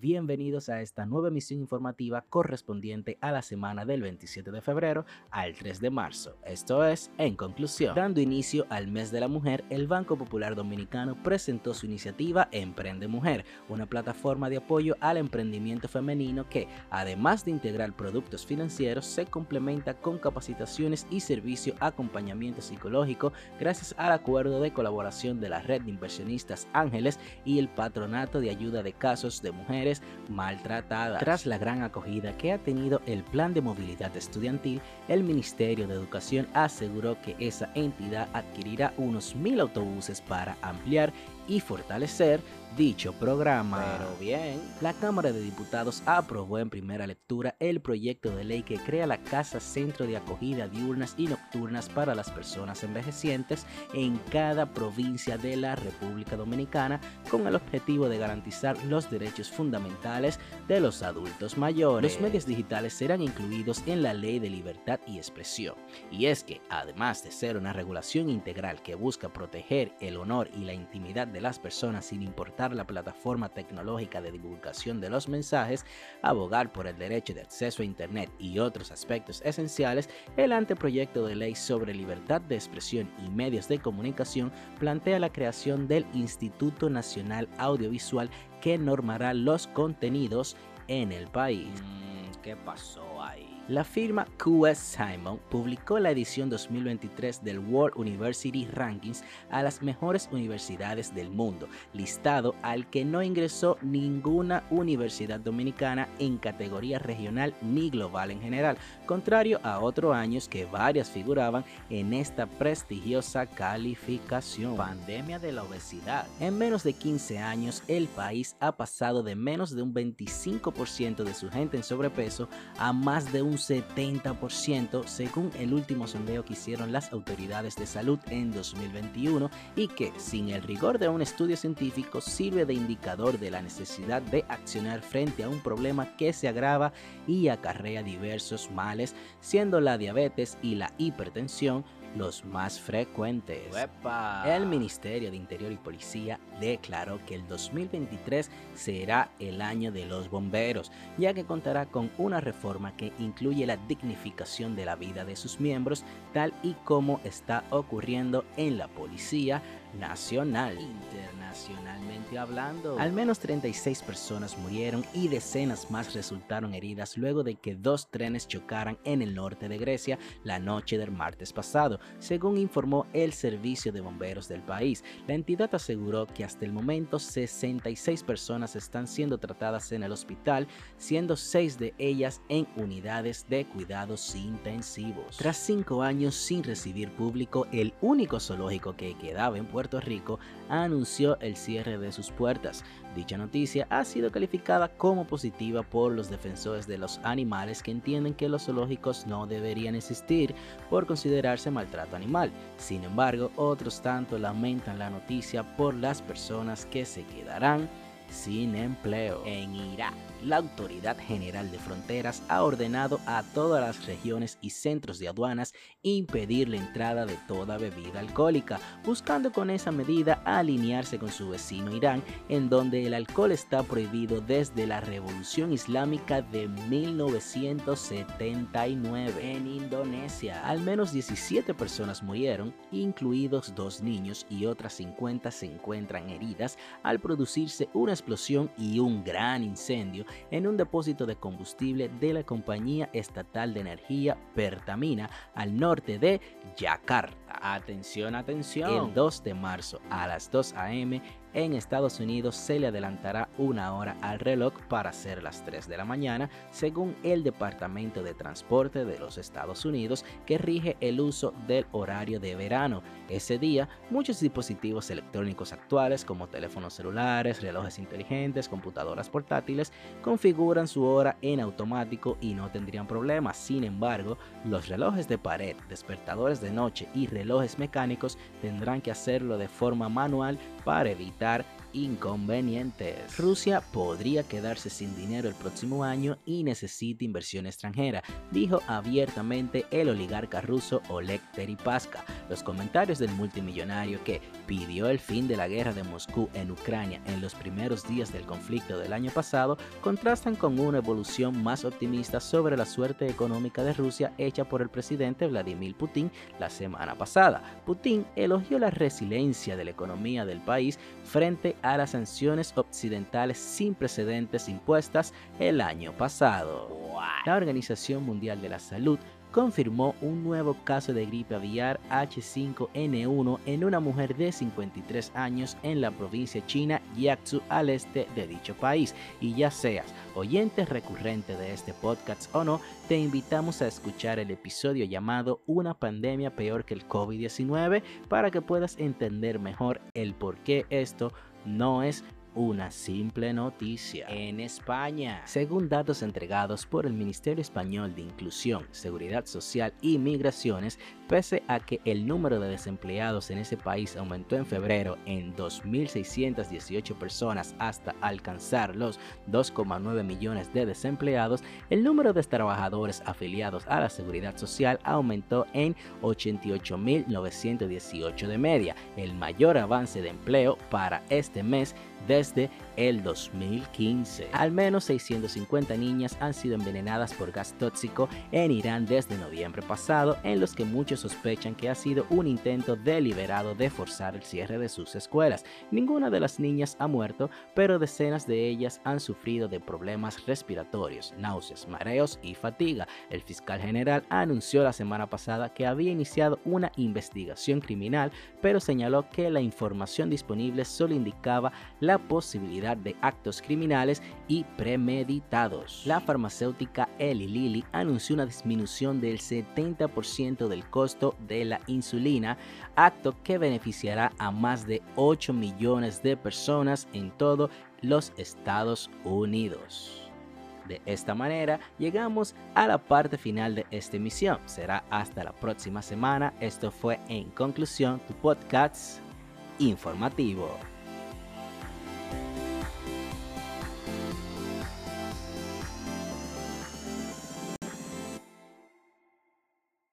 Bienvenidos a esta nueva emisión informativa correspondiente a la semana del 27 de febrero al 3 de marzo. Esto es, en conclusión, dando inicio al mes de la mujer, el Banco Popular Dominicano presentó su iniciativa Emprende Mujer, una plataforma de apoyo al emprendimiento femenino que, además de integrar productos financieros, se complementa con capacitaciones y servicio acompañamiento psicológico gracias al acuerdo de colaboración de la red de inversionistas Ángeles y el Patronato de Ayuda de Casos de Mujeres maltratada. Tras la gran acogida que ha tenido el plan de movilidad estudiantil, el Ministerio de Educación aseguró que esa entidad adquirirá unos mil autobuses para ampliar y fortalecer dicho programa. Pero bien, la Cámara de Diputados aprobó en primera lectura el proyecto de ley que crea la Casa Centro de Acogida Diurnas y Nocturnas para las Personas Envejecientes en cada provincia de la República Dominicana con el objetivo de garantizar los derechos fundamentales de los adultos mayores. Los medios digitales serán incluidos en la Ley de Libertad y Expresión. Y es que, además de ser una regulación integral que busca proteger el honor y la intimidad de las personas sin importar la plataforma tecnológica de divulgación de los mensajes, abogar por el derecho de acceso a Internet y otros aspectos esenciales, el anteproyecto de ley sobre libertad de expresión y medios de comunicación plantea la creación del Instituto Nacional Audiovisual que normará los contenidos en el país. Mm, ¿Qué pasó? La firma QS Simon publicó la edición 2023 del World University Rankings a las mejores universidades del mundo, listado al que no ingresó ninguna universidad dominicana en categoría regional ni global en general, contrario a otros años que varias figuraban en esta prestigiosa calificación. Pandemia de la obesidad. En menos de 15 años, el país ha pasado de menos de un 25% de su gente en sobrepeso a más de un 70% según el último sondeo que hicieron las autoridades de salud en 2021 y que, sin el rigor de un estudio científico, sirve de indicador de la necesidad de accionar frente a un problema que se agrava y acarrea diversos males, siendo la diabetes y la hipertensión los más frecuentes. El Ministerio de Interior y Policía declaró que el 2023 será el año de los bomberos, ya que contará con una reforma que incluye la dignificación de la vida de sus miembros, tal y como está ocurriendo en la Policía Nacional. Internacionalmente hablando, al menos 36 personas murieron y decenas más resultaron heridas luego de que dos trenes chocaran en el norte de Grecia la noche del martes pasado, según informó el Servicio de Bomberos del país. La entidad aseguró que hasta el momento 66 personas están siendo tratadas en el hospital, siendo seis de ellas en unidades de cuidados intensivos. Tras cinco años sin recibir público, el único zoológico que quedaba en Puerto Rico anunció el cierre de sus puertas. Dicha noticia ha sido calificada como positiva por los defensores de los animales que entienden que los zoológicos no deberían existir por considerarse maltrato animal. Sin embargo, otros tanto lamentan la noticia por las personas que se quedarán sin empleo. En Irak, la Autoridad General de Fronteras ha ordenado a todas las regiones y centros de aduanas impedir la entrada de toda bebida alcohólica, buscando con esa medida alinearse con su vecino Irán, en donde el alcohol está prohibido desde la Revolución Islámica de 1979. En Indonesia, al menos 17 personas murieron, incluidos dos niños y otras 50 se encuentran heridas al producirse una explosión y un gran incendio en un depósito de combustible de la compañía estatal de energía Pertamina al norte de Yakarta. Atención, atención. El 2 de marzo a las 2 a.m en Estados Unidos se le adelantará una hora al reloj para ser las 3 de la mañana, según el Departamento de Transporte de los Estados Unidos, que rige el uso del horario de verano. Ese día, muchos dispositivos electrónicos actuales, como teléfonos celulares, relojes inteligentes, computadoras portátiles, configuran su hora en automático y no tendrían problemas. Sin embargo, los relojes de pared, despertadores de noche y relojes mecánicos tendrán que hacerlo de forma manual para evitar inconvenientes. Rusia podría quedarse sin dinero el próximo año y necesita inversión extranjera, dijo abiertamente el oligarca ruso Oleg Deripaska. Los comentarios del multimillonario que pidió el fin de la guerra de Moscú en Ucrania en los primeros días del conflicto del año pasado contrastan con una evolución más optimista sobre la suerte económica de Rusia hecha por el presidente Vladimir Putin la semana pasada. Putin elogió la resiliencia de la economía del país frente a las sanciones occidentales sin precedentes impuestas el año pasado. La Organización Mundial de la Salud confirmó un nuevo caso de gripe aviar H5N1 en una mujer de 53 años en la provincia china Jiangsu al este de dicho país. Y ya seas oyente recurrente de este podcast o no, te invitamos a escuchar el episodio llamado Una pandemia peor que el COVID-19 para que puedas entender mejor el por qué esto no es una simple noticia. En España, según datos entregados por el Ministerio Español de Inclusión, Seguridad Social y Migraciones, pese a que el número de desempleados en ese país aumentó en febrero en 2.618 personas hasta alcanzar los 2,9 millones de desempleados, el número de trabajadores afiliados a la Seguridad Social aumentó en 88.918 de media, el mayor avance de empleo para este mes desde el 2015. Al menos 650 niñas han sido envenenadas por gas tóxico en Irán desde noviembre pasado, en los que muchos sospechan que ha sido un intento deliberado de forzar el cierre de sus escuelas. Ninguna de las niñas ha muerto, pero decenas de ellas han sufrido de problemas respiratorios, náuseas, mareos y fatiga. El fiscal general anunció la semana pasada que había iniciado una investigación criminal, pero señaló que la información disponible solo indicaba la posibilidad de actos criminales y premeditados. La farmacéutica Eli Lilly anunció una disminución del 70% del costo de la insulina, acto que beneficiará a más de 8 millones de personas en todos los Estados Unidos. De esta manera llegamos a la parte final de esta emisión. Será hasta la próxima semana. Esto fue en conclusión tu podcast informativo.